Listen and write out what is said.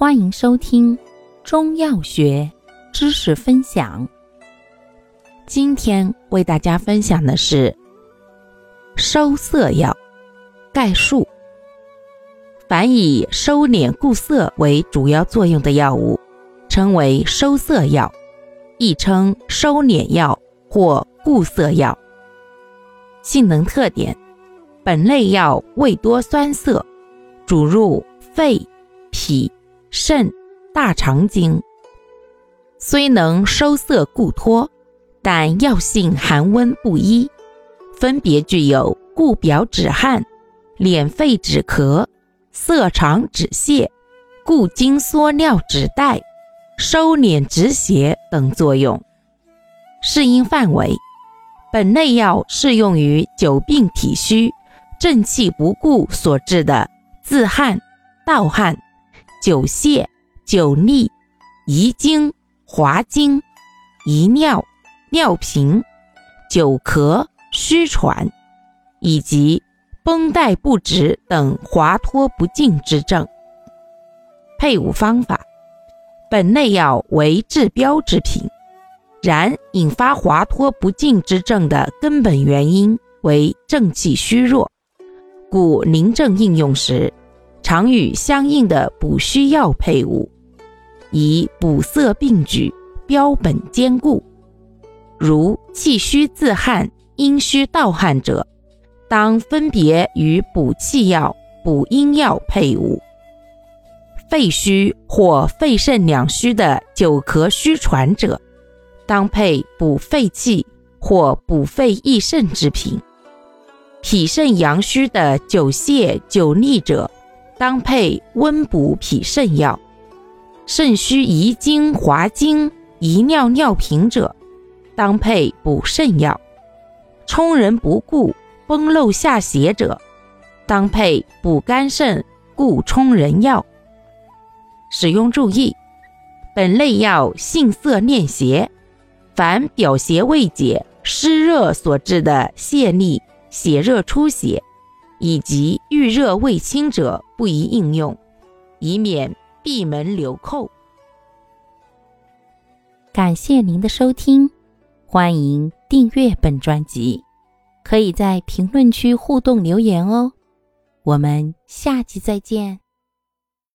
欢迎收听中药学知识分享。今天为大家分享的是收涩药概述。凡以收敛固涩为主要作用的药物，称为收涩药，亦称收敛药或固涩药。性能特点：本类药味多酸涩，主入肺、脾。肾、大肠经虽能收涩固脱，但药性寒温不一，分别具有固表止汗、敛肺止咳、涩肠止泻、固精缩尿止带、收敛止血等作用。适应范围：本类药适用于久病体虚、正气不固所致的自汗、盗汗。久泻、久痢、遗精、滑精、遗尿、尿频、久咳、虚喘，以及绷带不直等滑脱不尽之症。配伍方法：本类药为治标之品，然引发滑脱不尽之症的根本原因为正气虚弱，故临症应用时。常与相应的补虚药配伍，以补涩并举，标本兼顾。如气虚自汗、阴虚盗汗者，当分别与补气药、补阴药配伍。肺虚或肺肾两虚的久咳虚喘者，当配补肺气或补肺益肾之品。脾肾阳虚的久泻久痢者，当配温补脾肾药，肾虚遗精滑精遗尿尿频者，当配补肾药；冲人不固崩漏下血者，当配补肝肾固冲人药。使用注意：本类药性涩敛邪，凡表邪未解、湿热所致的泄痢、血热出血。以及遇热未清者不宜应用，以免闭门留寇。感谢您的收听，欢迎订阅本专辑，可以在评论区互动留言哦。我们下期再见。